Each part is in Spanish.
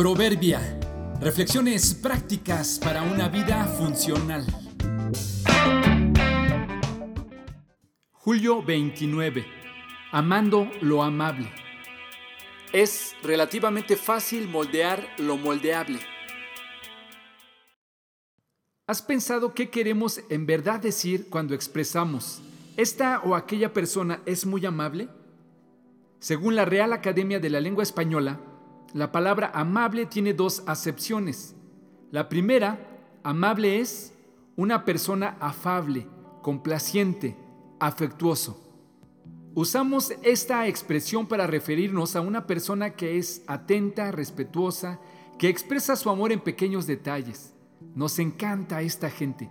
Proverbia. Reflexiones prácticas para una vida funcional. Julio 29. Amando lo amable. Es relativamente fácil moldear lo moldeable. ¿Has pensado qué queremos en verdad decir cuando expresamos esta o aquella persona es muy amable? Según la Real Academia de la Lengua Española, la palabra amable tiene dos acepciones. La primera, amable es una persona afable, complaciente, afectuoso. Usamos esta expresión para referirnos a una persona que es atenta, respetuosa, que expresa su amor en pequeños detalles. Nos encanta esta gente,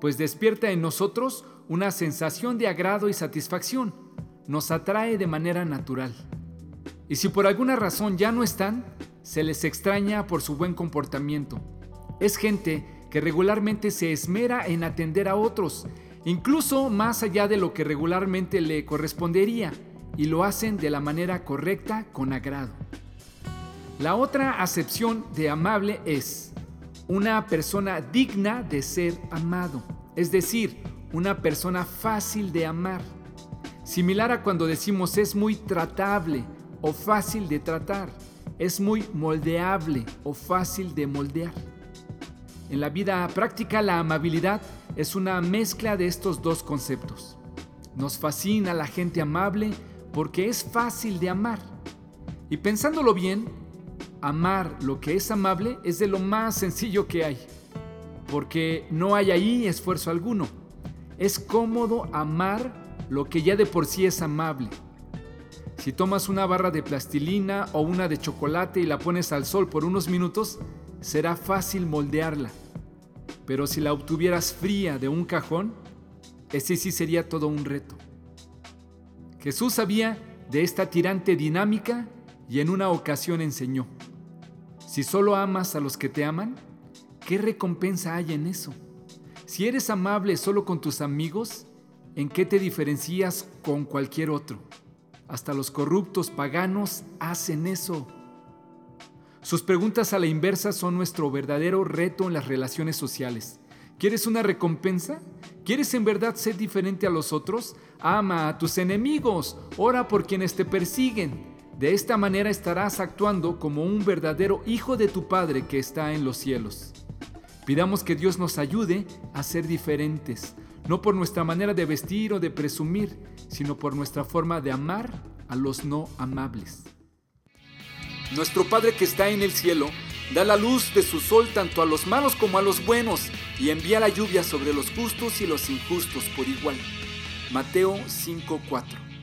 pues despierta en nosotros una sensación de agrado y satisfacción. Nos atrae de manera natural. Y si por alguna razón ya no están, se les extraña por su buen comportamiento. Es gente que regularmente se esmera en atender a otros, incluso más allá de lo que regularmente le correspondería, y lo hacen de la manera correcta con agrado. La otra acepción de amable es una persona digna de ser amado, es decir, una persona fácil de amar. Similar a cuando decimos es muy tratable, o fácil de tratar. Es muy moldeable o fácil de moldear. En la vida práctica la amabilidad es una mezcla de estos dos conceptos. Nos fascina la gente amable porque es fácil de amar. Y pensándolo bien, amar lo que es amable es de lo más sencillo que hay, porque no hay ahí esfuerzo alguno. Es cómodo amar lo que ya de por sí es amable. Si tomas una barra de plastilina o una de chocolate y la pones al sol por unos minutos, será fácil moldearla. Pero si la obtuvieras fría de un cajón, ese sí sería todo un reto. Jesús sabía de esta tirante dinámica y en una ocasión enseñó, si solo amas a los que te aman, ¿qué recompensa hay en eso? Si eres amable solo con tus amigos, ¿en qué te diferencias con cualquier otro? Hasta los corruptos paganos hacen eso. Sus preguntas a la inversa son nuestro verdadero reto en las relaciones sociales. ¿Quieres una recompensa? ¿Quieres en verdad ser diferente a los otros? Ama a tus enemigos, ora por quienes te persiguen. De esta manera estarás actuando como un verdadero hijo de tu Padre que está en los cielos. Pidamos que Dios nos ayude a ser diferentes, no por nuestra manera de vestir o de presumir, sino por nuestra forma de amar a los no amables. Nuestro Padre que está en el cielo, da la luz de su sol tanto a los malos como a los buenos, y envía la lluvia sobre los justos y los injustos por igual. Mateo 5:4